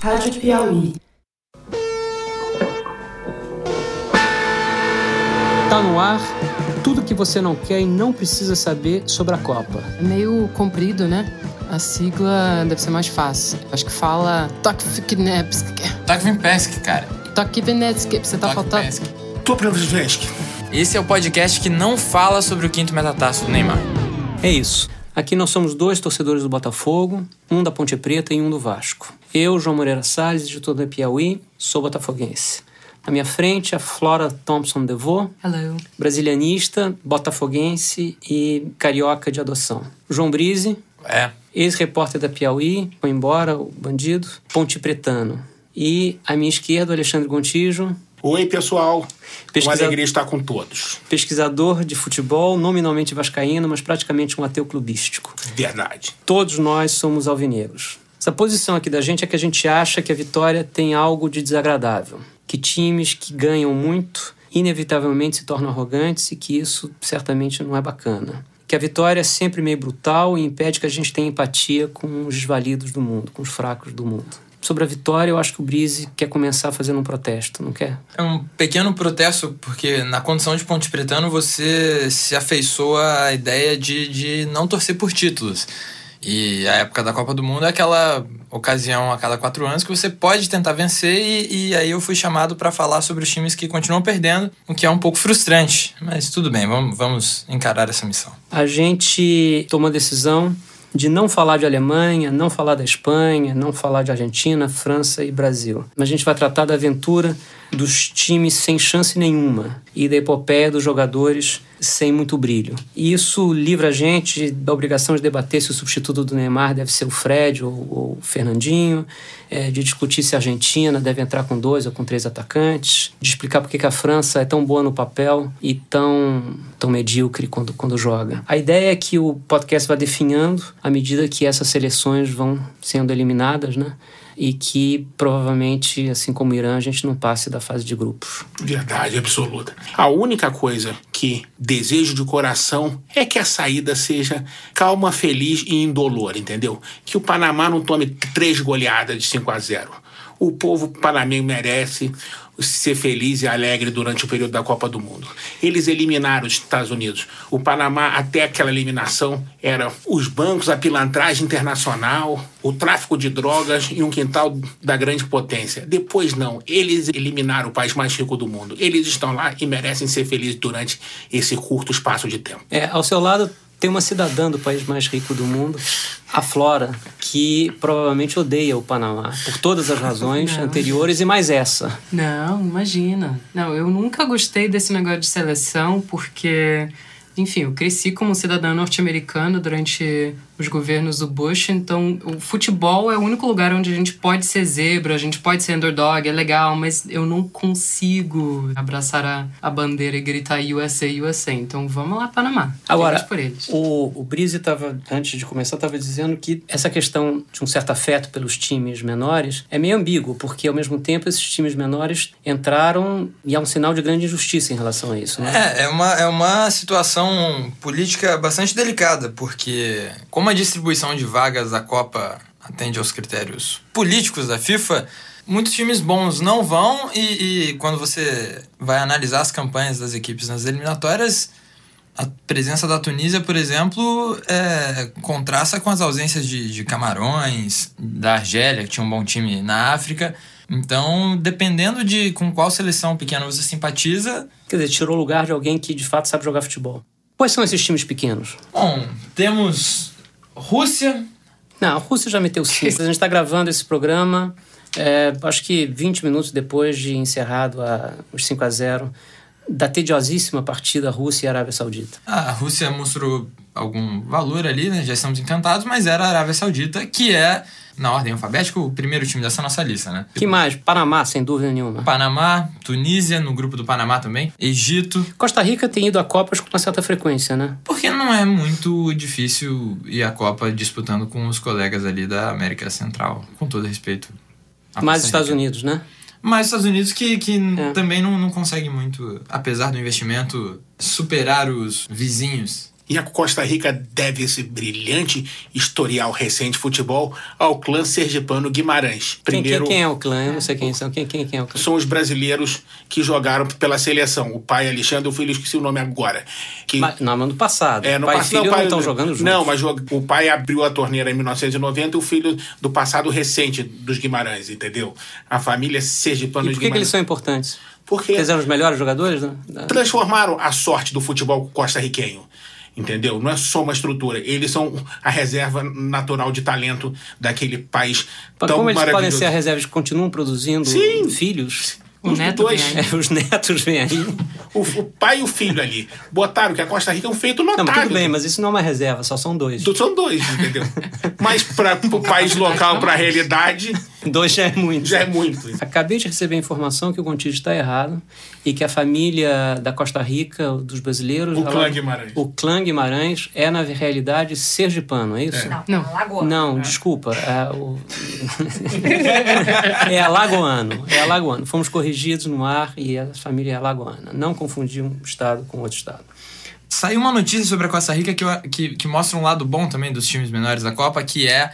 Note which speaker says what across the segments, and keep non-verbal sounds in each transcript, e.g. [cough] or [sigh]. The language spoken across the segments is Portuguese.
Speaker 1: Rádio Piauí.
Speaker 2: Tá no ar tudo que você não quer e não precisa saber sobre a Copa.
Speaker 3: É meio comprido, né? A sigla deve ser mais fácil. Acho que fala Tokviknepsk.
Speaker 4: Tokvinpesk, cara.
Speaker 3: Tokvinetsk. Você tá faltando.
Speaker 5: Previsvensk.
Speaker 4: Esse é o podcast que não fala sobre o quinto metatarso do Neymar.
Speaker 2: É isso. Aqui nós somos dois torcedores do Botafogo, um da Ponte Preta e um do Vasco. Eu, João Moreira Salles, editor da Piauí, sou botafoguense. À minha frente, a Flora Thompson DeVoe,
Speaker 3: Hello.
Speaker 2: brasilianista, botafoguense e carioca de adoção. João Brise,
Speaker 4: É.
Speaker 2: ex-repórter da Piauí, foi embora, o bandido, Ponte Pretano. E à minha esquerda, o Alexandre Gontijo,
Speaker 5: Oi, pessoal.
Speaker 2: Pesquisa-
Speaker 5: Uma alegria estar com todos.
Speaker 2: pesquisador de futebol, nominalmente vascaíno, mas praticamente um ateu clubístico.
Speaker 5: Verdade.
Speaker 2: Todos nós somos alvinegros. Essa posição aqui da gente é que a gente acha que a vitória tem algo de desagradável, que times que ganham muito inevitavelmente se tornam arrogantes e que isso certamente não é bacana. Que a vitória é sempre meio brutal e impede que a gente tenha empatia com os desvalidos do mundo, com os fracos do mundo. Sobre a vitória, eu acho que o Brise quer começar fazendo um protesto, não quer?
Speaker 4: É um pequeno protesto, porque na condição de Ponte Pretano você se afeiçoa à ideia de, de não torcer por títulos. E a época da Copa do Mundo é aquela ocasião a cada quatro anos que você pode tentar vencer, e, e aí eu fui chamado para falar sobre os times que continuam perdendo, o que é um pouco frustrante. Mas tudo bem, vamos, vamos encarar essa missão.
Speaker 2: a gente tomou a decisão de não falar de Alemanha, não falar da Espanha, não falar de Argentina, França e Brasil. Mas a gente vai tratar da aventura dos times sem chance nenhuma e da epopeia dos jogadores sem muito brilho. E isso livra a gente da obrigação de debater se o substituto do Neymar deve ser o Fred ou, ou o Fernandinho, eh, de discutir se a Argentina deve entrar com dois ou com três atacantes, de explicar por que a França é tão boa no papel e tão, tão medíocre quando, quando joga. A ideia é que o podcast vai definhando à medida que essas seleções vão sendo eliminadas, né? E que provavelmente, assim como o Irã, a gente não passe da fase de grupos.
Speaker 5: Verdade absoluta. A única coisa que desejo de coração é que a saída seja calma, feliz e indolor, entendeu? Que o Panamá não tome três goleadas de 5 a 0. O povo panamenho merece ser feliz e alegre durante o período da Copa do Mundo. Eles eliminaram os Estados Unidos. O Panamá, até aquela eliminação, era os bancos, a pilantragem internacional, o tráfico de drogas e um quintal da grande potência. Depois, não. Eles eliminaram o país mais rico do mundo. Eles estão lá e merecem ser felizes durante esse curto espaço de tempo.
Speaker 2: É, ao seu lado tem uma cidadã do país mais rico do mundo, a Flora, que provavelmente odeia o Panamá por todas as razões
Speaker 3: Não.
Speaker 2: anteriores e mais essa.
Speaker 3: Não, imagina. Não, eu nunca gostei desse negócio de seleção porque, enfim, eu cresci como cidadã norte-americana durante os governos do Bush, então o futebol é o único lugar onde a gente pode ser zebra, a gente pode ser underdog, é legal, mas eu não consigo abraçar a, a bandeira e gritar USA, USA. Então vamos lá, Panamá.
Speaker 2: Agora,
Speaker 3: Feliz por eles.
Speaker 2: o, o Brise estava, antes de começar, estava dizendo que essa questão de um certo afeto pelos times menores é meio ambíguo, porque ao mesmo tempo esses times menores entraram e há um sinal de grande injustiça em relação a isso, né?
Speaker 4: É, é uma, é uma situação política bastante delicada, porque como a distribuição de vagas da Copa atende aos critérios políticos da FIFA, muitos times bons não vão e, e quando você vai analisar as campanhas das equipes nas eliminatórias, a presença da Tunísia, por exemplo, é, contrasta com as ausências de, de Camarões, da Argélia, que tinha um bom time na África. Então, dependendo de com qual seleção pequena você simpatiza,
Speaker 2: Quer dizer, tirou o lugar de alguém que de fato sabe jogar futebol. Quais são esses times pequenos?
Speaker 4: Bom, temos Rússia.
Speaker 2: Não, a Rússia já meteu cinco. A gente está gravando esse programa, é, acho que 20 minutos depois de encerrado a, os 5 a 0 da tediosíssima partida Rússia e Arábia Saudita.
Speaker 4: A Rússia mostrou algum valor ali, né? Já estamos encantados, mas era a Arábia Saudita, que é, na ordem alfabética, o primeiro time dessa nossa lista, né?
Speaker 2: Que mais? Panamá, sem dúvida nenhuma.
Speaker 4: Panamá, Tunísia, no grupo do Panamá também, Egito,
Speaker 2: Costa Rica tem ido a Copas com uma certa frequência, né?
Speaker 4: porque não é muito difícil ir à Copa disputando com os colegas ali da América Central, com todo respeito.
Speaker 2: Mais Estados
Speaker 4: Rica.
Speaker 2: Unidos, né?
Speaker 4: Mas os Estados Unidos que, que
Speaker 2: É.
Speaker 4: também não, não consegue muito, apesar do investimento, superar os vizinhos.
Speaker 5: E a Costa Rica deve esse brilhante historial recente de futebol ao clã sergipano Guimarães.
Speaker 2: Quem, quem, quem, é o clã? Eu não sei quem são. Quem, quem, quem é o clã?
Speaker 5: São os brasileiros que jogaram pela seleção. O pai Alexandre, o filho, esqueci o nome agora. Que...
Speaker 2: Mas, não, mas no passado.
Speaker 5: É, no
Speaker 2: pai
Speaker 5: passado,
Speaker 2: filho
Speaker 5: pai,
Speaker 2: não estão jogando juntos.
Speaker 5: Não, mas o pai abriu a torneira em 1990 e o filho do passado recente dos Guimarães, entendeu? A família sergipana
Speaker 2: e
Speaker 5: dos
Speaker 2: por que,
Speaker 5: Guimarães.
Speaker 2: que eles são importantes?
Speaker 5: Porque
Speaker 2: Eles eram os melhores jogadores? Né?
Speaker 5: transformaram a sorte do futebol costarriquenho. Entendeu? Não é só uma estrutura. Eles são a reserva natural de talento daquele país
Speaker 2: Mas
Speaker 5: tão
Speaker 2: como eles podem ser a reserva? Eles continuam produzindo
Speaker 5: Sim.
Speaker 2: filhos?
Speaker 5: Os
Speaker 3: neto
Speaker 5: dois,
Speaker 3: vem aí.
Speaker 2: É, os netos vêm aí.
Speaker 5: o, o pai e o filho ali, botaram que a Costa Rica é um feito notável.
Speaker 2: Não, tudo bem, mas isso não é uma reserva, só são dois.
Speaker 5: São dois, entendeu? mas para o país local, para a realidade,
Speaker 2: Dois já é muito.
Speaker 5: já é muito.
Speaker 2: Acabei de receber a informação que o Gontijo está errado e que a família da Costa Rica, dos brasileiros...
Speaker 5: O
Speaker 2: ela-
Speaker 5: clã Guimarães.
Speaker 2: O clã Guimarães é, na realidade, sergipano, é isso?
Speaker 1: Não,
Speaker 3: Não.
Speaker 1: não. Lagoa.
Speaker 2: Não, desculpa. É, o... [laughs] é alagoano. É alagoano. Fomos corrigidos no ar e a família é alagoana. Não confundir um estado com outro estado.
Speaker 4: Saiu uma notícia sobre a Costa Rica que, que, que mostra um lado bom também dos times menores da Copa, que é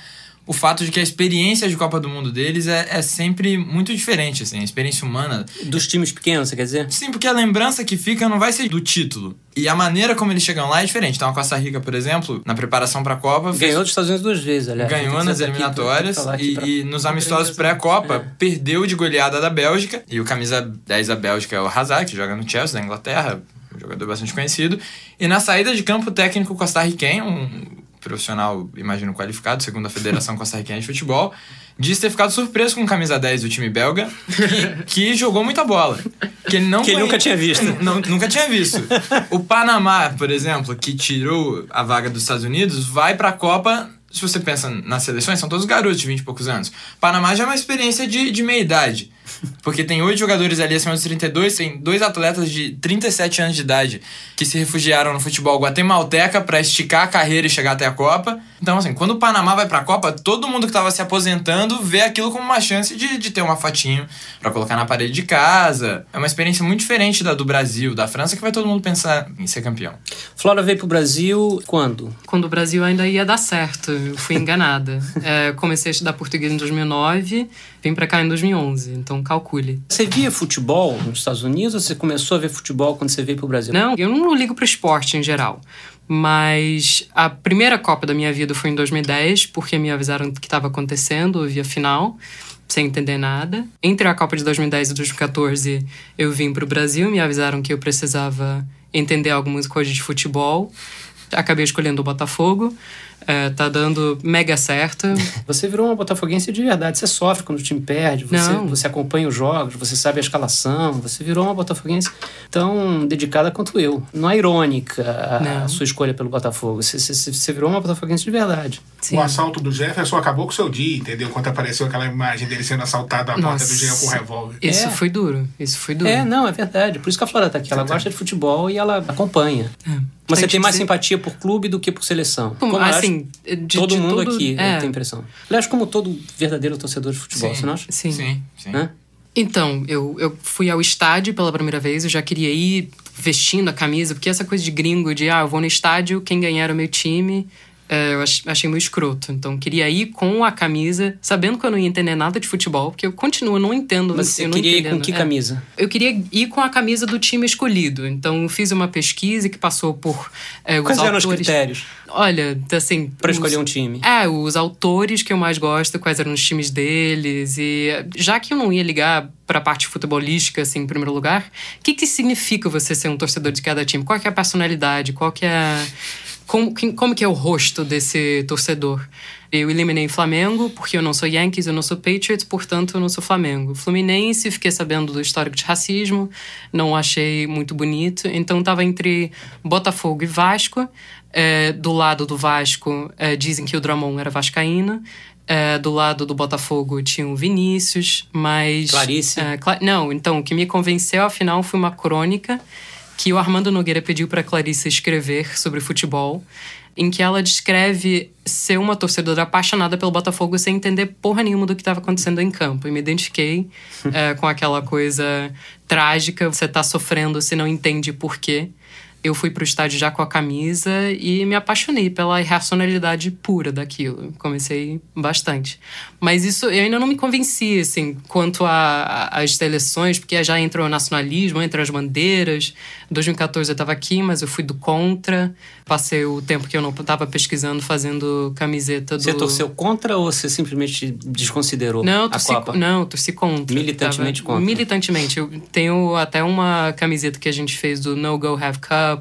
Speaker 4: o fato de que a experiência de Copa do Mundo deles é, é sempre muito diferente, assim, a experiência humana.
Speaker 2: Dos times pequenos, você quer dizer?
Speaker 4: Sim, porque a lembrança que fica não vai ser do título. E a maneira como eles chegam lá é diferente. Então a Costa Rica, por exemplo, na preparação para a Copa, fez-
Speaker 2: Ganhou dos Estados Unidos duas vezes, aliás.
Speaker 4: Ganhou nas eliminatórias e,
Speaker 2: pra-
Speaker 4: e nos amistosos pré-Copa
Speaker 2: É.
Speaker 4: perdeu de goleada da Bélgica. E o camisa 10 da Bélgica é o Hazard, que joga no Chelsea, da Inglaterra, um jogador bastante conhecido. E na saída de campo, o técnico costarriquenho, um profissional, imagino, qualificado, segundo a Federação [laughs] Costarriquenha de Futebol, disse ter ficado surpreso com o camisa 10 do time belga, que, que jogou muita bola. Que ele, não
Speaker 2: Que ele
Speaker 4: conhe-
Speaker 2: nunca tinha visto. [laughs]
Speaker 4: Não, nunca tinha visto. O Panamá, por exemplo, que tirou a vaga dos Estados Unidos, vai pra Copa. Se você pensa nas seleções, são todos garotos de 20 e poucos anos. Panamá já é uma experiência de, de meia idade. Porque tem oito jogadores ali acima dos 32, tem dois atletas de 37 anos de idade que se refugiaram no futebol guatemalteca pra esticar a carreira e chegar até a Copa. Então, assim, quando o Panamá vai pra Copa, todo mundo que tava se aposentando vê aquilo como uma chance de, de ter uma fotinho pra colocar na parede de casa. É uma experiência muito diferente da do Brasil, da França, que vai todo mundo pensar em ser campeão.
Speaker 2: Flora veio pro Brasil quando?
Speaker 3: Quando o Brasil ainda ia dar certo, eu fui enganada. [laughs] É, comecei a estudar português em 2009, vim pra cá em 2011, então calcule.
Speaker 2: Você via futebol nos Estados Unidos ou você começou a ver futebol quando você veio pro Brasil?
Speaker 3: Não, eu não ligo pro esporte em geral. Mas a primeira Copa da minha vida foi em 2010, porque me avisaram que estava acontecendo, eu vi a final, sem entender nada. Entre a Copa de 2010 e 2014, eu vim pro Brasil, me avisaram que eu precisava entender algumas coisas de futebol. Acabei escolhendo o Botafogo. É, tá dando mega certo.
Speaker 2: Você virou uma botafoguense de verdade. Você sofre quando o time perde, você,
Speaker 3: Não.
Speaker 2: você acompanha os jogos, você sabe a escalação, você virou uma botafoguense tão dedicada quanto eu. Não é irônica a,
Speaker 3: Não.
Speaker 2: sua escolha pelo Botafogo. Você, você, você virou uma botafoguense de verdade.
Speaker 3: Sim.
Speaker 5: O assalto do Jefferson acabou com o seu dia, entendeu? Quando apareceu aquela imagem dele sendo assaltado à porta do Jean com um revólver.
Speaker 3: Isso
Speaker 2: É.
Speaker 3: foi duro. Isso foi duro.
Speaker 2: É, não, é verdade. Por isso que a Flora tá aqui. Ela gosta de futebol e ela acompanha. Mas você
Speaker 3: Tem
Speaker 2: tem
Speaker 3: que
Speaker 2: mais
Speaker 3: dizer-
Speaker 2: simpatia por clube do que por seleção.
Speaker 3: Como,
Speaker 2: acho
Speaker 3: assim, de-
Speaker 2: todo
Speaker 3: de
Speaker 2: mundo
Speaker 3: todo-
Speaker 2: aqui
Speaker 3: é.
Speaker 2: tem impressão. Aliás, como todo verdadeiro torcedor de futebol,
Speaker 4: Sim.
Speaker 2: você não acha?
Speaker 3: Sim.
Speaker 4: Sim, sim.
Speaker 2: Né?
Speaker 3: Então, eu, eu fui ao estádio pela primeira vez, eu já queria ir vestindo a camisa, porque essa coisa de gringo, de ah, eu vou no estádio, quem ganhar é o meu time, é, eu ach- achei meio escroto. Então, queria ir com a camisa, sabendo que eu não ia entender nada de futebol, porque eu continuo, não entendo.
Speaker 2: Mas você
Speaker 3: eu
Speaker 2: queria ir com que
Speaker 3: É.
Speaker 2: camisa?
Speaker 3: Eu queria ir com a camisa do time escolhido. Então, eu fiz uma pesquisa que passou por é,
Speaker 2: Quais eram os
Speaker 3: autores.
Speaker 2: critérios
Speaker 3: Olha, assim.
Speaker 2: para escolher um time?
Speaker 3: é, os autores que eu mais gosto, quais eram os times deles. E já que eu não ia ligar pra parte futebolística, assim, em primeiro lugar, o que, que significa você ser um torcedor de cada time? Qual que é a personalidade? Qual que é. Como, como que é o rosto desse torcedor? Eu eliminei Flamengo, porque eu não sou Yankees, eu não sou Patriots, portanto eu não sou Flamengo. Fluminense, fiquei sabendo do histórico de racismo, não achei muito bonito. Então tava entre Botafogo e Vasco. É, do lado do Vasco, é, dizem que o Drummond era vascaíno. É, do lado do Botafogo tinha o Vinícius, mas...
Speaker 2: Clarice?
Speaker 3: é, Cla- não, então, o que me convenceu, afinal, foi uma crônica que o Armando Nogueira pediu para Clarice escrever sobre futebol, em que ela descreve ser uma torcedora apaixonada pelo Botafogo sem entender porra nenhuma do que estava acontecendo em campo. E me identifiquei é, [laughs] com aquela coisa trágica, você tá sofrendo, você não entende por quê. Eu fui pro estádio já com a camisa e me apaixonei pela irracionalidade pura daquilo. Comecei bastante. Mas isso eu ainda não me convenci, assim, quanto às seleções, porque já entra o nacionalismo, entra as bandeiras. Em 2014 eu estava aqui, mas eu fui do contra. Passei o tempo que eu não estava pesquisando, fazendo camiseta do.
Speaker 2: Você torceu contra ou você simplesmente desconsiderou
Speaker 3: não,
Speaker 2: a Copa?
Speaker 3: Não, torci contra.
Speaker 2: Militantemente
Speaker 3: tava,
Speaker 2: contra?
Speaker 3: Militantemente. Eu tenho até uma camiseta que a gente fez do No Go Have Cup,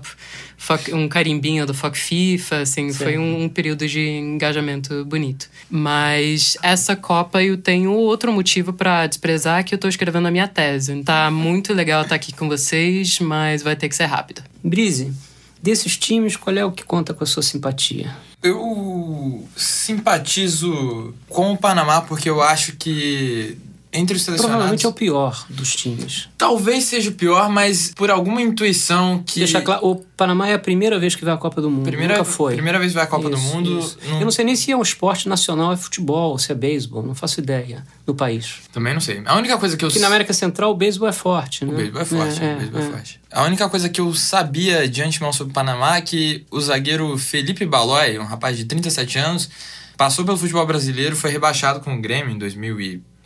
Speaker 3: um carimbinho do Fuck FIFA, assim, Sim. foi um, um, período de engajamento bonito. Mas essa Copa eu tenho outro motivo para desprezar que eu tô escrevendo a minha tese. Tá muito legal estar aqui com vocês, mas vai ter que ser rápido.
Speaker 2: Brise, desses times, qual é o que conta com a sua simpatia?
Speaker 4: Eu simpatizo com o Panamá porque eu acho que entre os selecionados.
Speaker 2: Provavelmente é o pior dos times.
Speaker 4: Talvez seja o pior, mas por alguma intuição que.
Speaker 2: Deixa claro, o Panamá é a primeira vez que vai à Copa do Mundo.
Speaker 4: Primeira,
Speaker 2: Nunca foi.
Speaker 4: Primeira vez que vai à Copa
Speaker 2: isso,
Speaker 4: do Mundo.
Speaker 2: Não... Eu não sei nem se é um esporte nacional, é futebol, se é beisebol, não faço ideia no país.
Speaker 4: Também não sei. A única coisa que eu.
Speaker 2: Porque na América Central o beisebol é forte, né?
Speaker 4: O beisebol é forte, é, o beisebol é, é forte. A única coisa que eu sabia de antemão sobre o Panamá é que o zagueiro Felipe Balói, um rapaz de 37 anos, passou pelo futebol brasileiro, foi rebaixado com o Grêmio em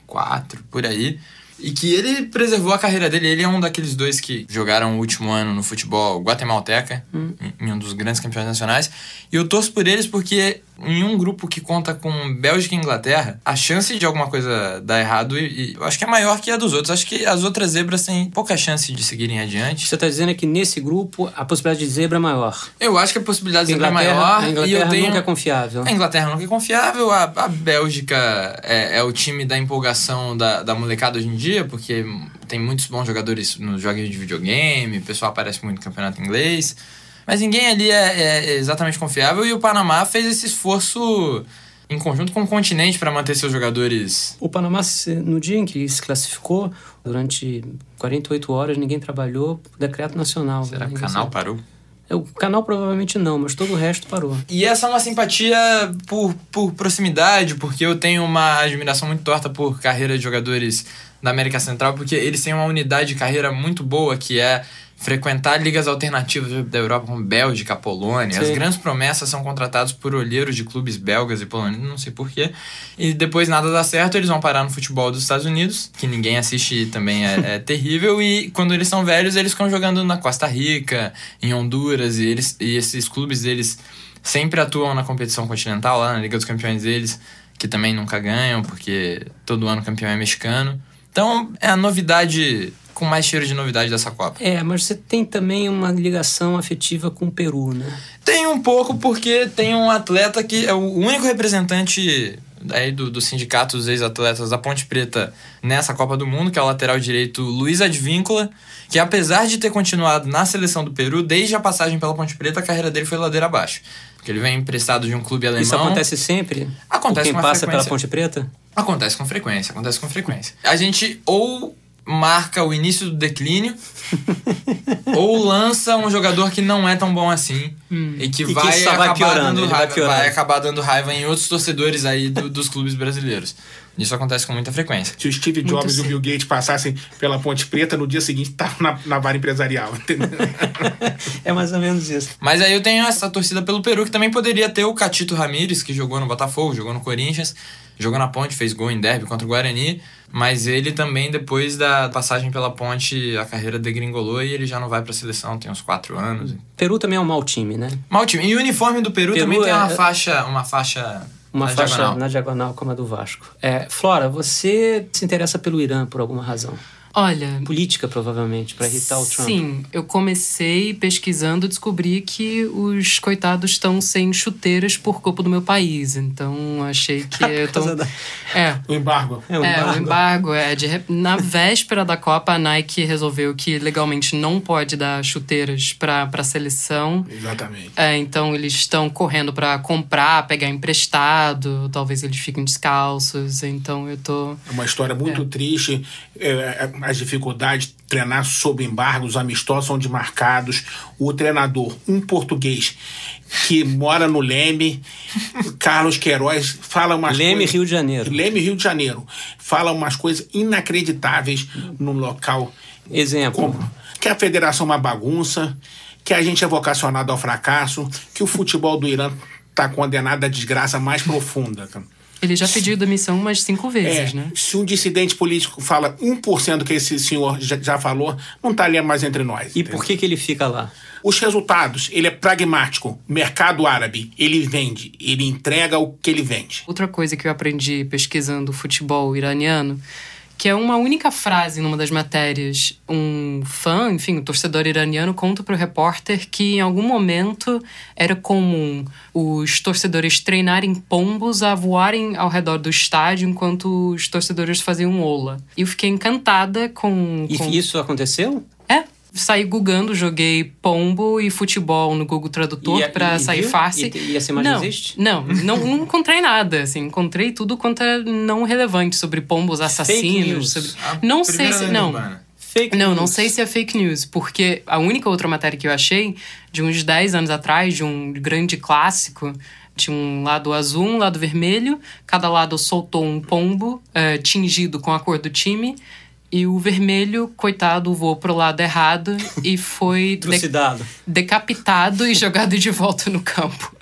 Speaker 4: 2004, por aí. E que ele preservou a carreira dele. Ele é um daqueles dois que jogaram o último ano no futebol guatemalteca, hum. em, em um dos grandes campeões nacionais. E eu torço por eles porque em um grupo que conta com Bélgica e Inglaterra, a chance de alguma coisa dar errado, e, e eu acho que é maior que a dos outros. Acho que as outras zebras têm pouca chance de seguirem adiante.
Speaker 2: Você está dizendo que nesse grupo a possibilidade de zebra é maior?
Speaker 4: Eu acho que a possibilidade de zebra é maior.
Speaker 2: A Inglaterra
Speaker 4: e eu tenho...
Speaker 2: nunca é confiável.
Speaker 4: A Inglaterra nunca é confiável. A, a Bélgica é, é, o time da empolgação da, da molecada hoje em dia, porque tem muitos bons jogadores nos jogos de videogame, o pessoal aparece muito no campeonato inglês. Mas ninguém ali é, é exatamente confiável e o Panamá fez esse esforço em conjunto com o continente para manter seus jogadores.
Speaker 2: O Panamá, no dia em que se classificou, durante 48 horas ninguém trabalhou, decreto nacional.
Speaker 4: Será que o canal parou?
Speaker 2: É, o canal provavelmente não, mas todo o resto parou.
Speaker 4: E essa é uma simpatia por, por proximidade, porque eu tenho uma admiração muito torta por carreira de jogadores da América Central, porque eles têm uma unidade de carreira muito boa, que é frequentar ligas alternativas da Europa, como Bélgica, Polônia. Sim. As grandes promessas são contratados por olheiros de clubes belgas e polônios, não sei porquê. E depois nada dá certo, eles vão parar no futebol dos Estados Unidos, que ninguém assiste também é, é [laughs] terrível. E quando eles são velhos, eles ficam jogando na Costa Rica, em Honduras, e, eles, e esses clubes deles sempre atuam na competição continental, lá na Liga dos Campeões deles, que também nunca ganham, porque todo ano campeão é mexicano. Então é a novidade com mais cheiro de novidade dessa Copa.
Speaker 2: É, mas você tem também uma ligação afetiva com o Peru, né?
Speaker 4: Tem um pouco, porque tem um atleta que é o único representante aí do, do sindicato dos ex-atletas da Ponte Preta nessa Copa do Mundo, que é o lateral direito Luiz Advíncula, que apesar de ter continuado na seleção do Peru, desde a passagem pela Ponte Preta, a carreira dele foi ladeira abaixo. Porque ele vem emprestado de um clube alemão.
Speaker 2: Isso acontece sempre?
Speaker 4: Acontece
Speaker 2: com quem passa frequência. pela Ponte Preta?
Speaker 4: Acontece com frequência, acontece com frequência. A gente ou marca o início do declínio [laughs] ou lança um jogador que não é tão bom assim hum. e que, e vai, que acabar vai dando raiva, vai, vai, acabar dando raiva em outros torcedores aí do, dos clubes brasileiros. Isso acontece com muita frequência.
Speaker 5: Se o Steve Jobs e o Bill Gates passassem pela Ponte Preta, no dia seguinte tá na, na vara empresarial, entendeu?
Speaker 2: é mais ou menos isso.
Speaker 4: Mas aí eu tenho essa torcida pelo Peru, que também poderia ter o Catito Ramírez, que jogou no Botafogo, jogou no Corinthians, jogou na Ponte, fez gol em derby contra o Guarani. Mas ele também, depois da passagem pela ponte, a carreira degringolou e ele já não vai pra seleção, tem uns quatro anos.
Speaker 2: Peru também é um mau time, né?
Speaker 4: Mau time. E o uniforme do Peru, Peru também tem uma é- faixa, uma faixa
Speaker 2: uma
Speaker 4: na
Speaker 2: faixa
Speaker 4: diagonal.
Speaker 2: na diagonal como a do Vasco. É, Flora, você se interessa pelo Irã por alguma razão?
Speaker 3: Olha.
Speaker 2: Política, provavelmente, para irritar o Trump.
Speaker 3: Sim, eu comecei pesquisando descobri que os coitados estão sem chuteiras por culpa do meu país. Então achei que. [laughs] eu tô...
Speaker 5: da... É. O embargo.
Speaker 3: É, o embargo. É, o embargo. É, de... Na véspera da Copa, a Nike resolveu que legalmente não pode dar chuteiras para a seleção.
Speaker 5: Exatamente.
Speaker 3: É, então eles estão correndo para comprar, pegar emprestado, talvez eles fiquem descalços. Então eu tô.
Speaker 5: É uma história muito é. triste. É, é as dificuldades de treinar sob embargo, os amistosos são demarcados. O treinador, um português que mora no Leme, [laughs] Carlos Queiroz, fala umas
Speaker 2: Leme,
Speaker 5: coisas,
Speaker 2: Rio de Janeiro.
Speaker 5: Leme, Rio de Janeiro. Fala umas coisas inacreditáveis no local.
Speaker 2: Exemplo.
Speaker 5: que a federação é uma bagunça, que a gente é vocacionado ao fracasso, que o futebol do Irã está condenado à desgraça mais profunda.
Speaker 3: Ele já pediu demissão umas cinco vezes,
Speaker 5: É,
Speaker 3: né?
Speaker 5: Se um dissidente político fala 1% que esse senhor já, já falou, não está ali mais entre nós.
Speaker 2: E
Speaker 5: entendeu?
Speaker 2: por que, que ele fica lá?
Speaker 5: Os resultados, ele é pragmático. Mercado árabe, ele vende, ele entrega o que ele vende.
Speaker 3: Outra coisa que eu aprendi pesquisando o futebol iraniano, que é uma única frase numa das matérias. Um fã, enfim, um torcedor iraniano conta para o repórter que em algum momento era comum os torcedores treinarem pombos a voarem ao redor do estádio enquanto os torcedores faziam ola. E eu fiquei encantada com.
Speaker 2: E
Speaker 3: com...
Speaker 2: isso aconteceu?
Speaker 3: É. Saí googando, joguei pombo e futebol no Google Tradutor pra
Speaker 2: e
Speaker 3: sair
Speaker 2: viu?
Speaker 3: fácil.
Speaker 2: E- e essa imagem
Speaker 3: não,
Speaker 2: existe?
Speaker 3: Não, não, não [laughs] encontrei nada. Assim, encontrei tudo quanto é não relevante sobre pombos assassinos. Sobre...
Speaker 4: A
Speaker 3: Não sei se. Não.
Speaker 4: urbana.
Speaker 2: Fake
Speaker 3: Não, não
Speaker 2: news.
Speaker 3: sei se é fake news, porque a única outra matéria que eu achei, de uns 10 anos atrás, de um grande clássico, tinha um lado azul, um lado vermelho, cada lado soltou um pombo eh, tingido com a cor do time, e o vermelho, coitado, voou pro lado errado e foi de- decapitado e jogado de volta no campo.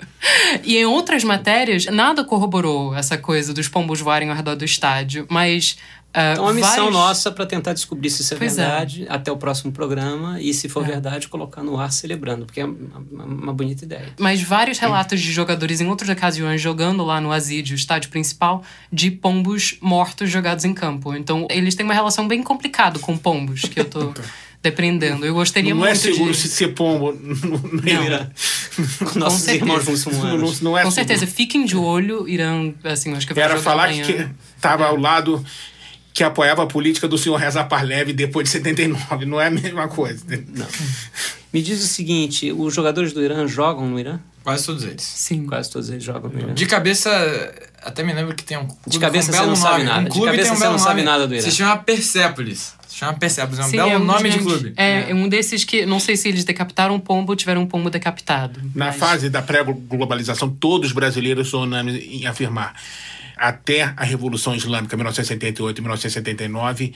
Speaker 3: E em outras matérias, nada corroborou essa coisa dos pombos voarem ao redor do estádio, mas. Ah,
Speaker 2: Então, uma missão nossa para tentar descobrir se isso é
Speaker 3: Pois é.
Speaker 2: verdade até o próximo programa e, se for
Speaker 3: É.
Speaker 2: verdade, colocar no ar celebrando, porque é uma, uma- bonita ideia.
Speaker 3: Mas vários relatos de jogadores em outras ocasiões jogando lá no Azid, o estádio principal, de pombos mortos jogados em campo. Então, eles têm uma relação bem complicada com pombos, que eu tô [laughs] depreendendo. Eu gostaria
Speaker 5: Não
Speaker 3: muito
Speaker 5: é seguro
Speaker 3: de...
Speaker 5: se ser pombo no,
Speaker 3: Não.
Speaker 5: Irã.
Speaker 2: Nossos
Speaker 3: certeza.
Speaker 2: irmãos
Speaker 5: Não,
Speaker 2: muçulmanos.
Speaker 5: não é
Speaker 3: Com
Speaker 5: seguro.
Speaker 3: certeza, fiquem de olho, Irã, assim, acho que vai
Speaker 5: Era falar
Speaker 3: amanhã.
Speaker 5: que estava ao lado que apoiava a política do senhor Reza Parlev depois de 79. Não é a mesma coisa.
Speaker 2: Não. Me diz o seguinte: os jogadores do Irã jogam no Irã?
Speaker 4: Quase todos eles.
Speaker 3: Sim.
Speaker 2: Quase todos eles jogam no Irã.
Speaker 4: De cabeça, até me lembro que tem um clube
Speaker 2: De cabeça
Speaker 4: com um
Speaker 2: você não sabe
Speaker 4: nome.
Speaker 2: nada.
Speaker 4: Um
Speaker 2: De
Speaker 4: clube
Speaker 2: cabeça
Speaker 4: tem um
Speaker 2: você
Speaker 4: belo
Speaker 2: não sabe
Speaker 4: nome.
Speaker 2: nada do Irã.
Speaker 4: Se chama Persépolis. Se chama Persépolis. É um
Speaker 3: Sim,
Speaker 4: belo
Speaker 3: é um
Speaker 4: nome de clube.
Speaker 3: É, é um desses que, não sei se eles decapitaram um pombo ou tiveram um pombo decapitado.
Speaker 5: Na
Speaker 3: mas-
Speaker 5: fase da pré-globalização, todos os brasileiros são unânimes em afirmar. Até a Revolução Islâmica, 1978 e 1979,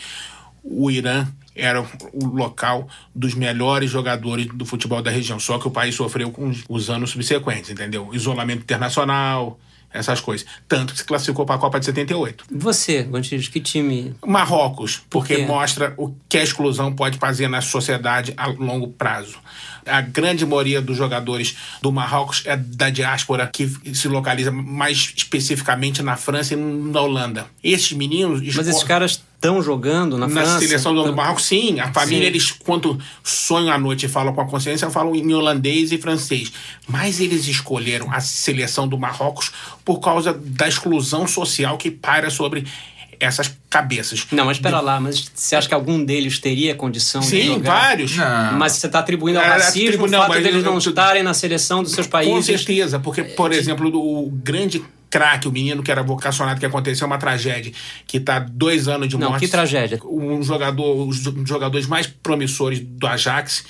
Speaker 5: o Irã era o local dos melhores jogadores do futebol da região. Só que o país sofreu com os- os anos subsequentes, entendeu? Isolamento internacional, essas coisas. Tanto que se classificou para a Copa de 78.
Speaker 2: Você, Gontijo, que time?
Speaker 5: Marrocos, porque
Speaker 2: quê?
Speaker 5: mostra o que a exclusão pode fazer na sociedade a longo prazo. A grande maioria dos jogadores do Marrocos é da diáspora que se localiza mais especificamente na França e na Holanda. Esses meninos.
Speaker 2: Mas esses caras estão jogando na,
Speaker 5: na
Speaker 2: França?
Speaker 5: seleção do
Speaker 2: Tão-
Speaker 5: Marrocos, sim. A família,
Speaker 2: Sim.
Speaker 5: eles, quando sonham à noite e falam com a consciência, falam em holandês e francês. Mas eles escolheram a seleção do Marrocos por causa da exclusão social que paira sobre essas cabeças.
Speaker 2: Não, mas espera lá, mas você acha que algum deles teria condição de
Speaker 5: Sim,
Speaker 2: jogar?
Speaker 5: vários.
Speaker 4: Não.
Speaker 2: Mas você está atribuindo ao
Speaker 5: É,
Speaker 2: racismo
Speaker 5: atribu-
Speaker 2: o
Speaker 5: não,
Speaker 2: fato
Speaker 5: mas
Speaker 2: deles não
Speaker 5: eu-
Speaker 2: estarem na seleção dos seus
Speaker 5: Com
Speaker 2: países.
Speaker 5: certeza, porque, por exemplo, o grande craque, o menino que era vocacionado, que aconteceu uma tragédia, que está dois anos de
Speaker 2: Não,
Speaker 5: morte.
Speaker 2: que tragédia.
Speaker 5: Um jogador, os jo- jogadores mais promissores do Ajax.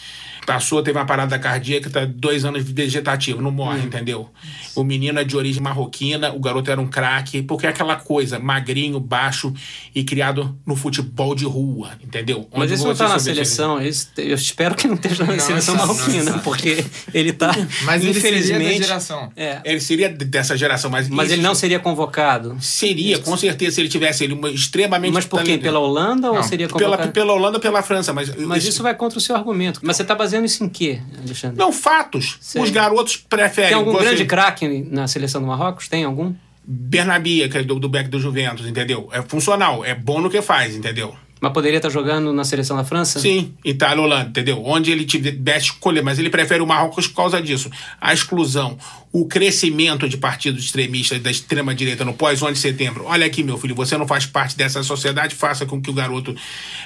Speaker 5: Passou, teve uma parada cardíaca, está dois anos vegetativo, não
Speaker 2: Hum.
Speaker 5: morre, entendeu? O menino é de origem marroquina, o garoto era um craque, porque é aquela coisa, magrinho, baixo e criado no futebol de rua, entendeu?
Speaker 2: Mas
Speaker 5: Onde
Speaker 2: esse não está na seleção. esse- eu espero que não esteja na
Speaker 4: Não
Speaker 2: seleção
Speaker 4: não
Speaker 2: marroquina, porque ele está, [laughs]
Speaker 4: Mas ele seria
Speaker 2: infelizmente...
Speaker 4: geração.
Speaker 2: É,
Speaker 5: Ele seria dessa geração, mas.
Speaker 2: mas
Speaker 5: isso-
Speaker 2: ele não seria convocado.
Speaker 5: Seria, com certeza, se ele tivesse ele uma extremamente.
Speaker 2: Mas por quem? Pela Holanda ou seria
Speaker 5: Pela,
Speaker 2: convocado?
Speaker 5: pela Holanda, pela França, mas.
Speaker 2: Mas isso vai contra o seu argumento. Mas você está baseando isso em quê, Alexandre?
Speaker 5: Não, fatos.
Speaker 2: Sei.
Speaker 5: Os garotos preferem.
Speaker 2: Tem algum
Speaker 5: você-
Speaker 2: grande craque na seleção do Marrocos? Tem algum?
Speaker 5: Bernabia, que é do, do back do Juventus, entendeu? É funcional, é bom no que faz, entendeu?
Speaker 2: Mas poderia estar jogando na seleção da França?
Speaker 5: Sim, Itália, Holanda, entendeu? Onde ele tivesse escolher, mas ele prefere o Marrocos por causa disso. A exclusão, o crescimento de partidos extremistas da extrema-direita no pós-11 de setembro. Olha aqui, meu filho, você não faz parte dessa sociedade, faça com que o garoto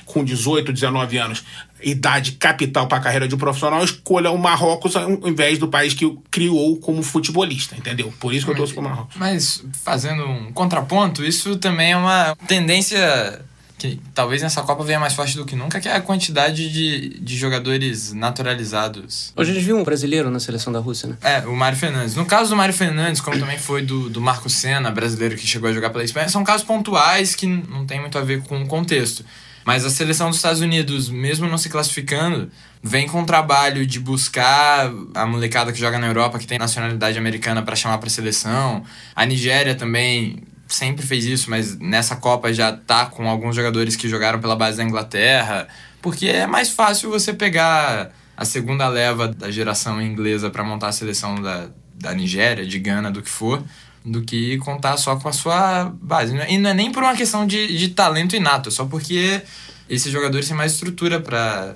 Speaker 5: com 18, 19 anos, idade capital para a carreira de um profissional, escolha o Marrocos ao invés do país que o criou como futebolista, entendeu? Por isso que eu torço pro Marrocos.
Speaker 4: Mas fazendo um contraponto, isso também é uma tendência que talvez nessa Copa venha mais forte do que nunca, que é a quantidade de, de jogadores naturalizados.
Speaker 2: Hoje a gente viu um brasileiro na seleção da Rússia, né?
Speaker 4: É, o Mário Fernandes. No caso do Mário Fernandes, como também foi do, do Marco Senna, brasileiro que chegou a jogar pela Espanha, são casos pontuais que não tem muito a ver com o contexto. Mas a seleção dos Estados Unidos, mesmo não se classificando, vem com o trabalho de buscar a molecada que joga na Europa, que tem nacionalidade americana, para chamar para a seleção. A Nigéria também sempre fez isso, mas nessa Copa já tá com alguns jogadores que jogaram pela base da Inglaterra, porque é mais fácil você pegar a segunda leva da geração inglesa para montar a seleção da, da Nigéria, de Gana, do que for, do que contar só com a sua base. E não é nem por uma questão de, de talento inato, é só porque esses jogadores têm mais estrutura para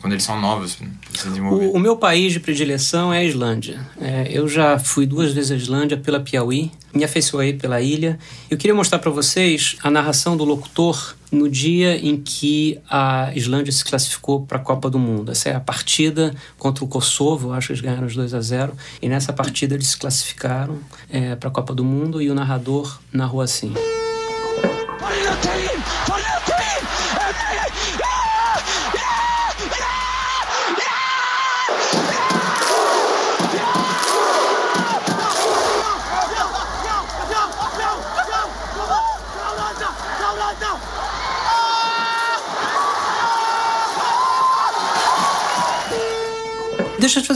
Speaker 4: quando eles são novos, desenvolver.
Speaker 2: O, o, meu país de predileção é a Islândia. É, eu já fui duas vezes à Islândia pela Piauí, me afeiçoei pela ilha. Eu queria mostrar para vocês a narração do locutor no dia em que a Islândia se classificou para a Copa do Mundo. Essa é a partida contra o Kosovo, acho que eles ganharam os 2 a 0 E nessa partida eles se classificaram é, para a Copa do Mundo e o narrador narrou assim.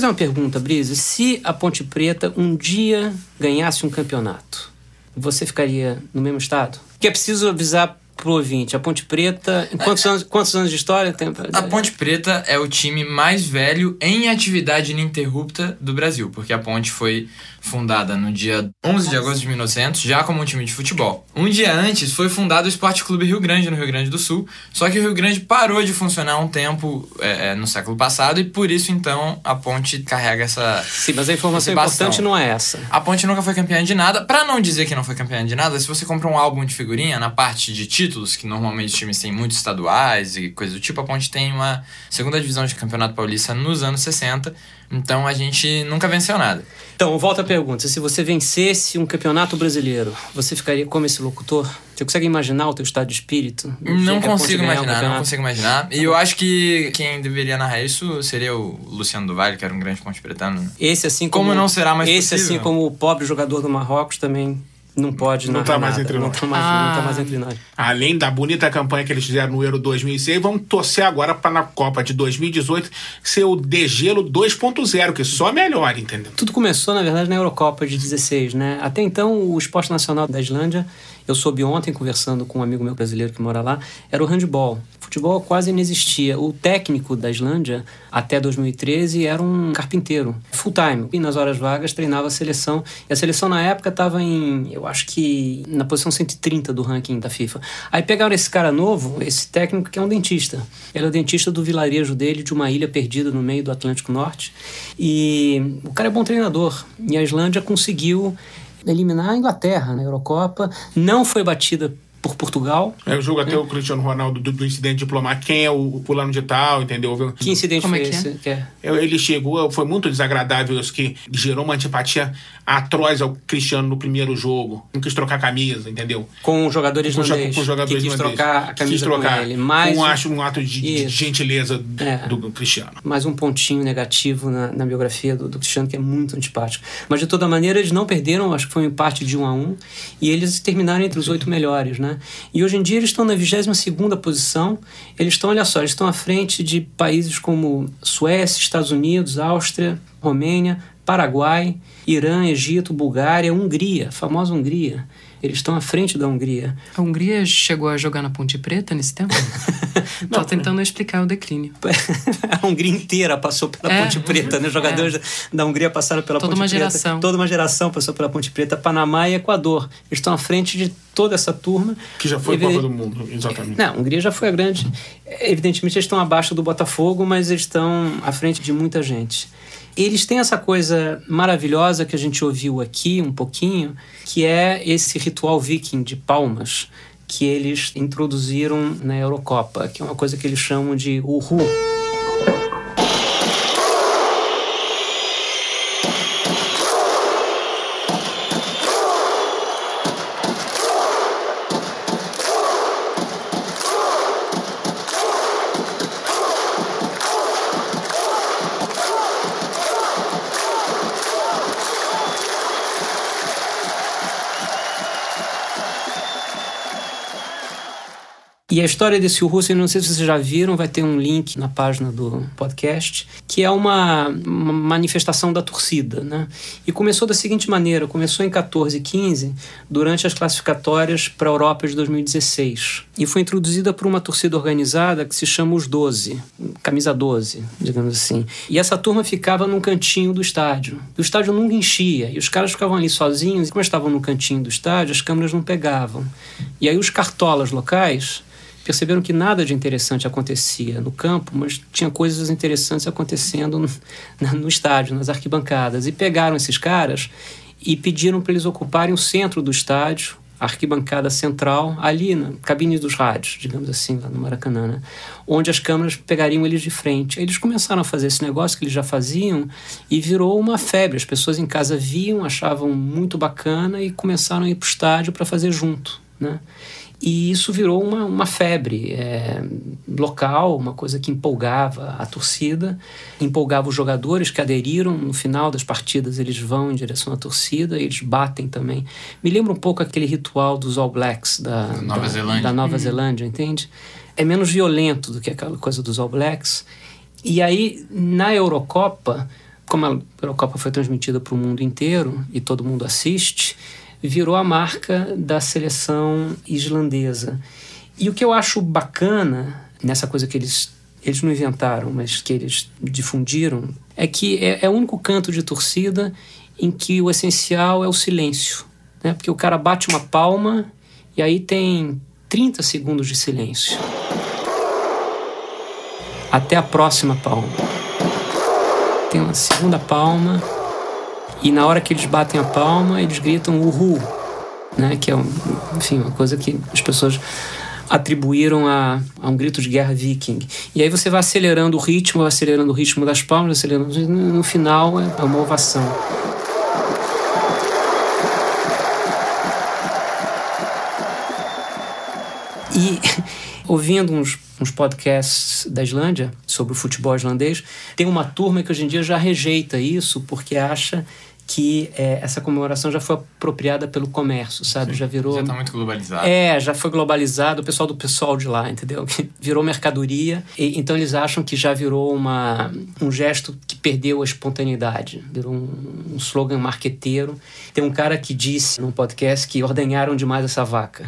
Speaker 2: Fazer uma pergunta, Brise. Se a Ponte Preta um dia ganhasse um campeonato, você ficaria no mesmo estado? Que é preciso avisar pro ouvinte, a Ponte Preta, quantos, anos, quantos anos de história tem?
Speaker 4: A Ponte Preta é o time mais velho em atividade ininterrupta do Brasil, porque a Ponte foi fundada no dia 11 de agosto de 1900, já como um time de futebol. Um dia antes foi fundado o Esporte Clube Rio Grande, no Rio Grande do Sul, só que o Rio Grande parou de funcionar um tempo é, é no século passado e por isso então a Ponte carrega essa.
Speaker 2: Sim, mas a informação importante não é essa.
Speaker 4: A Ponte nunca foi campeã de nada. Para não dizer que não foi campeã de nada, se você compra um álbum de figurinha, na parte de títulos, que normalmente os times têm muitos estaduais e coisas do tipo, a Ponte tem uma segunda divisão de campeonato paulista nos anos 60 então a gente nunca venceu nada.
Speaker 2: Então, volta a pergunta. Se você vencesse um campeonato brasileiro, você ficaria como esse locutor? Você consegue imaginar o teu estado de espírito?
Speaker 4: Não consigo imaginar, um não consigo imaginar. E eu acho que quem deveria narrar isso seria o Luciano do Vale, que era um grande ponte pretano.
Speaker 2: Esse assim como,
Speaker 4: como não será mais
Speaker 2: Esse
Speaker 4: possível?
Speaker 2: assim como o pobre jogador do Marrocos também não pode
Speaker 5: não
Speaker 2: tá
Speaker 5: mais
Speaker 2: nada.
Speaker 5: entre nós.
Speaker 2: Não tá mais, ah. não tá mais entre nós.
Speaker 5: Além da bonita campanha que eles fizeram no Euro 2006, vamos torcer agora para na Copa de 2018 ser o degelo 2.0, que só melhora, entendeu?
Speaker 2: Tudo começou, na verdade, na Eurocopa de 16, né? Até então, o esporte nacional da Islândia eu soube ontem, conversando com um amigo meu brasileiro que mora lá, era o handball. Futebol quase não existia. O técnico da Islândia, até 2013, era um carpinteiro, full time. E nas horas vagas treinava a seleção. E a seleção na época estava em, eu acho que na posição 130 do ranking da FIFA. Aí pegaram esse cara novo, esse técnico que é um dentista. Ele é o dentista do vilarejo dele, de uma ilha perdida no meio do Atlântico Norte. E o cara é bom treinador. E a Islândia conseguiu eliminar a Inglaterra na Eurocopa, não foi batida por Portugal.
Speaker 5: É o jogo até o Cristiano Ronaldo do, do, incidente diplomático. Quem é o fulano de tal, entendeu?
Speaker 2: Que incidente
Speaker 3: Como
Speaker 2: foi
Speaker 3: é
Speaker 2: esse?
Speaker 3: Que é?
Speaker 5: Ele chegou, foi muito desagradável, isso que gerou uma antipatia atroz ao Cristiano no primeiro jogo. Não quis trocar camisa, entendeu?
Speaker 2: Com jogadores
Speaker 5: com,
Speaker 2: islandês.
Speaker 5: Com jogadores
Speaker 2: que quis trocar a camisa quis trocar, com ele. Mais
Speaker 5: um, um, acho, um ato de, de gentileza do, é. do, Cristiano.
Speaker 2: Mais um pontinho negativo na, na biografia do, do, Cristiano, que é muito antipático. Mas, de toda maneira, eles não perderam, acho que foi um empate de um a um, e eles terminaram entre os oito melhores, né? E hoje em dia eles estão na 22 segunda posição. Eles estão, olha só, eles estão à frente de países como Suécia, Estados Unidos, Áustria, Romênia, Paraguai, Irã, Egito, Bulgária, Hungria, a famosa Hungria. Eles estão à frente da Hungria.
Speaker 3: A Hungria chegou a jogar na Ponte Preta nesse tempo? [laughs] Estou tentando explicar o declínio. [laughs]
Speaker 2: a Hungria inteira passou pela é, Ponte Preta, né? Jogadores é. da Hungria passaram pela
Speaker 3: toda
Speaker 2: Ponte
Speaker 3: uma
Speaker 2: Preta.
Speaker 3: Geração.
Speaker 2: Toda uma geração passou pela Ponte Preta. Panamá e Equador. Eles estão à frente de toda essa turma.
Speaker 5: Que já foi a Copa do Mundo, exatamente.
Speaker 2: Não, a Hungria já foi a grande. Evidentemente, eles estão abaixo do Botafogo, mas eles estão à frente de muita gente. Eles têm essa coisa maravilhosa que a gente ouviu aqui um pouquinho, que é esse ritual viking de palmas que eles introduziram na Eurocopa, que é uma coisa que eles chamam de uhu. E a história desse Russo, não sei se vocês já viram, vai ter um link na página do podcast, que é uma, uma manifestação da torcida, né? E começou da seguinte maneira, começou em 14 e 15, durante as classificatórias para a Europa de 2016. E foi introduzida por uma torcida organizada que se chama os 12, camisa 12, digamos assim. E essa turma ficava num cantinho do estádio. O estádio nunca enchia, e os caras ficavam ali sozinhos, e como estavam no cantinho do estádio, as câmeras não pegavam. E aí os cartolas locais perceberam que nada de interessante acontecia no campo, mas tinha coisas interessantes acontecendo no, [laughs] no estádio, nas arquibancadas. E pegaram esses caras e pediram para eles ocuparem o centro do estádio, a arquibancada central, ali na cabine dos rádios, digamos assim, lá no Maracanã, né? onde as câmeras pegariam eles de frente. Eles começaram a fazer esse negócio que eles já faziam e virou uma febre. As pessoas em casa viam, achavam muito bacana e começaram a ir para o estádio para fazer junto. Né? E isso virou uma, uma febre é, local, uma coisa que empolgava a torcida, empolgava os jogadores que aderiram. No final das partidas, eles vão em direção à torcida, eles batem também. Me lembra um pouco aquele ritual dos All Blacks da
Speaker 4: Nova
Speaker 2: da,
Speaker 4: Zelândia,
Speaker 2: da Nova
Speaker 3: Uhum.
Speaker 2: Zelândia entende? É menos violento do que aquela coisa dos All Blacks. E aí, na Eurocopa, como a Eurocopa foi transmitida para o mundo inteiro e todo mundo assiste, virou a marca da seleção islandesa. E o que eu acho bacana nessa coisa que eles eles não inventaram, mas que eles difundiram, é que é, é o único canto de torcida em que o essencial é o silêncio. Né? Porque o cara bate uma palma e aí tem 30 segundos de silêncio. Até a próxima palma. Tem uma segunda palma e na hora que eles batem a palma, eles gritam uhul, né? Que é, um, enfim, uma coisa que as pessoas atribuíram a, a um grito de guerra viking. E aí você vai acelerando o ritmo, vai acelerando o ritmo das palmas, acelerando, no final é uma ovação. E [laughs] ouvindo uns, uns podcasts da Islândia sobre o futebol islandês, tem uma turma que hoje em dia já rejeita isso porque acha que é, essa comemoração já foi apropriada pelo comércio, sabe? Já virou.
Speaker 4: Já tá muito globalizado.
Speaker 2: É, já foi globalizado, o pessoal do pessoal de lá, entendeu? [laughs] virou mercadoria, e, então eles acham que já virou uma, um gesto que perdeu a espontaneidade, virou um, um slogan marqueteiro. Tem um cara que disse num podcast que ordenharam demais essa vaca.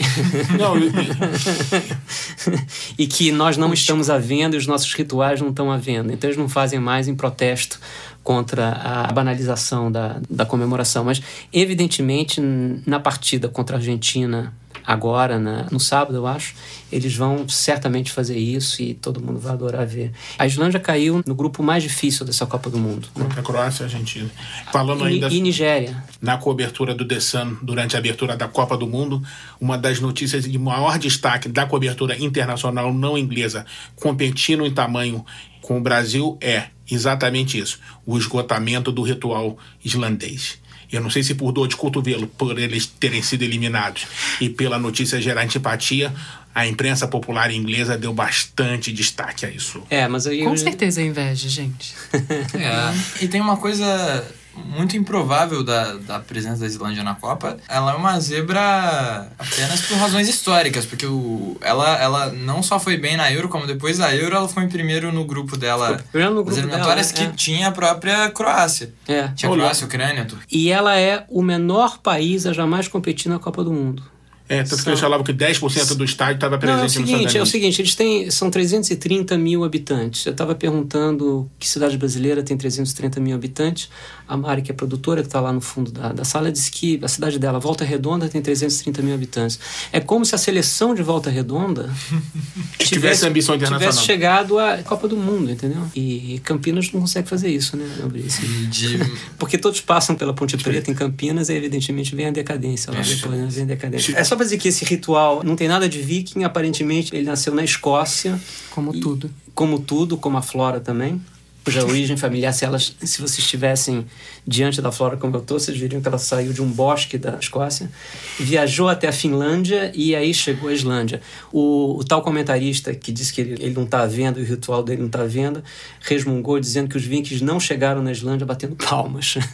Speaker 2: [laughs]
Speaker 5: Não, eu- [laughs]
Speaker 2: e que nós não estamos à venda e os nossos rituais não estão à venda. Então eles não fazem mais em protesto contra a banalização da, da comemoração. Mas, evidentemente, na partida contra a Argentina, agora, na- no sábado, eu acho, eles vão certamente fazer isso e todo mundo vai adorar ver. A Islândia caiu no grupo mais difícil dessa Copa do Mundo. né?
Speaker 5: A Croácia e a Argentina. Falando
Speaker 2: E,
Speaker 5: ainda
Speaker 2: e Nigéria.
Speaker 5: na cobertura do The Sun durante a abertura da Copa do Mundo, uma das notícias de maior destaque da cobertura internacional não inglesa, competindo em tamanho com o Brasil, é exatamente isso: o esgotamento do ritual islandês. Eu não sei se por dor de cotovelo, por eles terem sido eliminados e pela notícia gerar antipatia, a imprensa popular inglesa deu bastante destaque a isso.
Speaker 2: É, mas aí.
Speaker 3: Com certeza é inveja, gente. [laughs]
Speaker 4: É. E tem uma coisa muito improvável da, da presença da Islândia na Copa. Ela é uma zebra apenas por razões históricas, porque o, ela, ela não só foi bem na Euro, como depois da Euro ela foi em primeiro no grupo dela.
Speaker 2: Primeiro no grupo
Speaker 4: eliminatórias
Speaker 2: dela,
Speaker 4: que
Speaker 2: é.
Speaker 4: tinha a própria Croácia.
Speaker 2: É.
Speaker 4: Tinha
Speaker 5: Olha.
Speaker 4: Croácia, Ucrânia, Turquia.
Speaker 2: E ela é o menor país a jamais competir na Copa do Mundo.
Speaker 5: É, tanto que eles falavam que 10% do estádio estava presente
Speaker 2: Não, é o
Speaker 5: no
Speaker 2: seguinte, é o seguinte, eles têm, são 330 mil habitantes. Eu estava perguntando que cidade brasileira tem 330 mil habitantes. A Mari, que é produtora, que está lá no fundo da, da sala, disse que a cidade dela, Volta Redonda, tem 330 mil habitantes. É como se a seleção de Volta Redonda [laughs]
Speaker 5: Tivesse ambição internacional.
Speaker 2: tivesse chegado à Copa do Mundo, entendeu? E Campinas não consegue fazer isso, né, Fabrício?
Speaker 4: De, [laughs]
Speaker 2: Porque todos passam pela Ponte Preta em Campinas e, evidentemente, vem a decadência lá depois, né? Vem a decadência. É só pra dizer que esse ritual não tem nada de viking, aparentemente ele nasceu na Escócia,
Speaker 3: Como
Speaker 2: E-
Speaker 3: tudo.
Speaker 2: como tudo, como a flora também. Cuja [laughs] origem familiar, se, elas, se vocês estivessem diante da flora como eu estou, vocês viriam que ela saiu de um bosque da Escócia, viajou até a Finlândia e aí chegou à Islândia. O, o tal comentarista que disse que ele, ele não está vendo o ritual dele não está vendo, resmungou dizendo que os vikings não chegaram na Islândia batendo palmas. [laughs]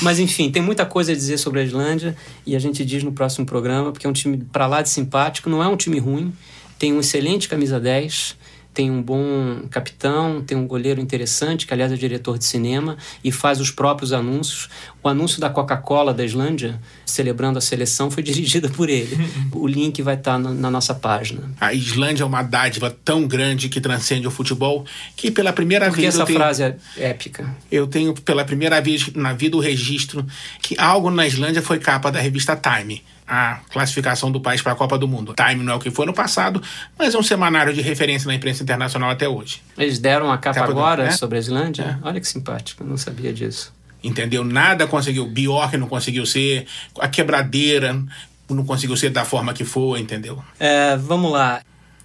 Speaker 2: Mas enfim, tem muita coisa a dizer sobre a Islândia e a gente diz no próximo programa, porque é um time para lá de simpático, não é um time ruim, tem um excelente camisa 10 tem um bom capitão, tem um goleiro interessante, que aliás é diretor de cinema, e faz os próprios anúncios. O anúncio da Coca-Cola da Islândia, celebrando a seleção, foi [laughs] dirigido por ele. o link vai estar na, na nossa página.
Speaker 5: A Islândia é uma dádiva tão grande que transcende o futebol que pela primeira
Speaker 2: Por que
Speaker 5: vez
Speaker 2: essa
Speaker 5: eu tenho,
Speaker 2: frase é épica?
Speaker 5: eu tenho pela primeira vez na vida o registro que algo na Islândia foi capa da revista Time. A classificação do país para a Copa do Mundo. Time não é o que foi no passado, mas é um semanário de referência na imprensa internacional até hoje.
Speaker 2: Eles deram a capa,
Speaker 5: Capa do-
Speaker 2: agora
Speaker 5: né?
Speaker 2: sobre a Islândia? Olha que simpático, não sabia disso.
Speaker 5: Entendeu? Nada conseguiu. Bjork não conseguiu ser. A quebradeira não conseguiu ser da forma que foi, entendeu?
Speaker 2: É, vamos lá.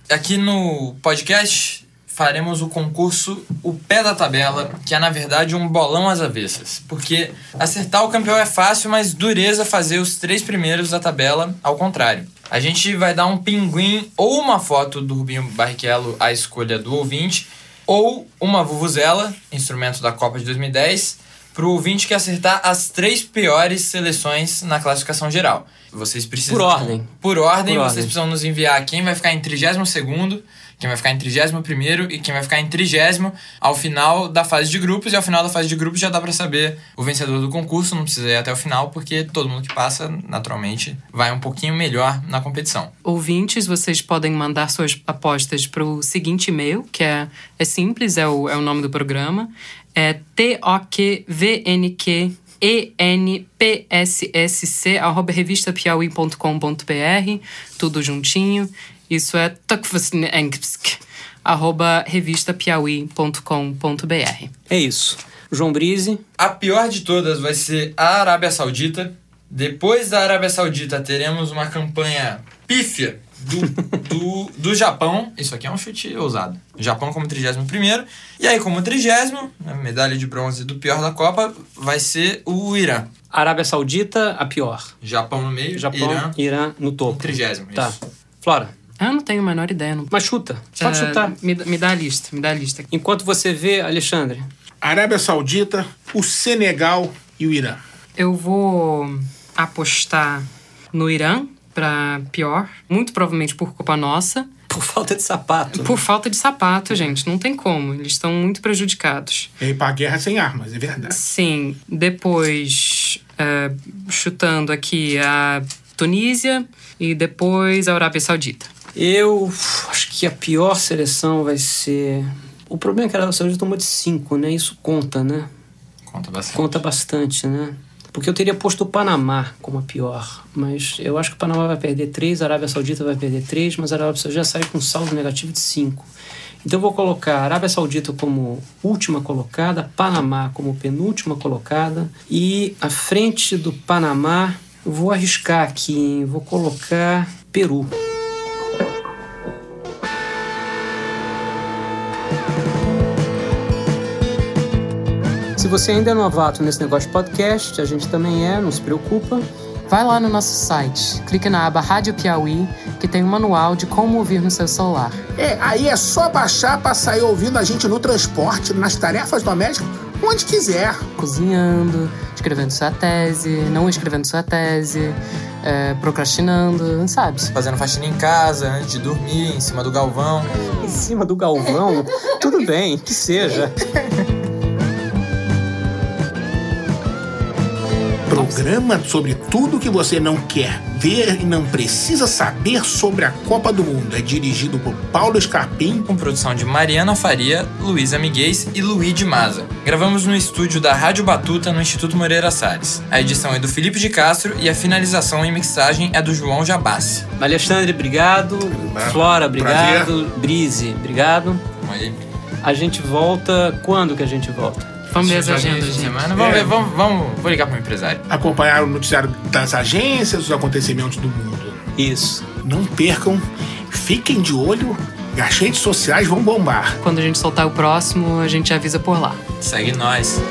Speaker 4: Aqui no podcast faremos o concurso O Pé da Tabela, que é na verdade um bolão às avessas. Porque acertar o campeão é fácil, mas dureza fazer os três primeiros da tabela ao contrário. A gente vai dar um pinguim ou uma foto do Rubinho Barrichello à escolha do ouvinte, ou uma vuvuzela, instrumento da Copa de 2010, para o ouvinte que acertar as três piores seleções na classificação geral. Vocês precisam.
Speaker 2: Por ordem.
Speaker 4: Por ordem,
Speaker 2: Por
Speaker 4: vocês
Speaker 2: ordem.
Speaker 4: precisam nos enviar quem vai ficar em 32 quem vai ficar em 31 e quem vai ficar em 30 ao final da fase de grupos. E ao final da fase de grupos já dá pra saber o vencedor do concurso, não precisa ir até o final, porque todo mundo que passa, naturalmente, vai um pouquinho melhor na competição.
Speaker 3: Ouvintes, vocês podem mandar suas apostas para o seguinte e-mail, que é, é simples, é o, é o nome do programa. É T-O-Q-V-N-Q enpssc, arroba revistapiauí.com.br, tudo juntinho. Isso é arroba revistapiauí.com.br.
Speaker 2: É isso. João Brise,
Speaker 4: A pior de todas vai ser a Arábia Saudita. Depois da Arábia Saudita, teremos uma campanha pífia do, do, do Japão. Isso aqui é um chute ousado. Japão como 31 E aí, como 30 a medalha de bronze do pior da Copa, vai ser o Irã.
Speaker 2: Arábia Saudita, a pior.
Speaker 4: Japão no meio,
Speaker 2: Japão,
Speaker 4: Irã
Speaker 2: Irã, no topo.
Speaker 4: trigésimo.
Speaker 2: Tá.
Speaker 4: isso.
Speaker 2: Flora,
Speaker 3: Eu não tenho a menor ideia. Não...
Speaker 2: mas chuta. Pode
Speaker 3: É,
Speaker 2: chutar.
Speaker 3: Me, dá- me dá a lista, me dá a lista.
Speaker 2: Enquanto você vê, Alexandre,
Speaker 5: Arábia Saudita, o Senegal e o Irã.
Speaker 3: Eu vou apostar no Irã para pior, muito provavelmente por culpa nossa.
Speaker 2: por falta de sapato.
Speaker 3: Por falta de sapato, gente, não tem como. Eles estão muito prejudicados.
Speaker 5: E aí pra guerra sem armas, é verdade.
Speaker 3: Sim, depois é, chutando aqui a Tunísia e depois a Arábia Saudita.
Speaker 2: Eu acho que a pior seleção vai ser. O problema é que a Arábia Saudita tomou de 5, né? Isso conta, né?
Speaker 4: Conta bastante.
Speaker 2: Conta bastante, né? Porque eu teria posto o Panamá como a pior. Mas eu acho que o Panamá vai perder 3, a Arábia Saudita vai perder 3, mas a Arábia Saudita já sai com saldo negativo de 5. Então eu vou colocar a Arábia Saudita como última colocada, Panamá como penúltima colocada e à frente do Panamá, vou arriscar aqui, hein? vou colocar Peru. Você ainda é novato nesse negócio de podcast, a gente também é, não se preocupa.
Speaker 3: Vai lá no nosso site, clique na aba Rádio Piauí, que tem um manual de como ouvir no seu celular.
Speaker 5: É, aí é só baixar pra sair ouvindo a gente no transporte, nas tarefas domésticas, onde quiser.
Speaker 3: Cozinhando, escrevendo sua tese, não escrevendo sua tese, é, procrastinando, sabe?
Speaker 4: Fazendo faxina em casa, antes de dormir, em cima do galvão.
Speaker 2: Em cima do Galvão, [laughs] tudo bem, que seja. [laughs]
Speaker 5: Programa sobre tudo que você não quer ver e não precisa saber sobre a Copa do Mundo. É dirigido por Paulo Scarpim.
Speaker 4: com produção de Mariana Faria, Luísa Miguez e Luigi Maza. Gravamos no estúdio da Rádio Batuta, no Instituto Moreira Salles. A edição é do Felipe de Castro e a finalização e mixagem é do João Jabassi.
Speaker 2: Alexandre, obrigado. Flora, obrigado. Brise, obrigado. A gente volta. Quando que a gente volta?
Speaker 3: Vamos ver as agendas,
Speaker 4: de semana. Vamos
Speaker 5: É.
Speaker 4: ver, vamos, vamos. Vou ligar para o empresário.
Speaker 5: Acompanhar o noticiário das agências, os acontecimentos do mundo.
Speaker 2: Isso.
Speaker 5: Não percam, fiquem de olho, as redes sociais vão bombar.
Speaker 3: Quando a gente soltar o próximo, a gente avisa por lá.
Speaker 4: Segue nós.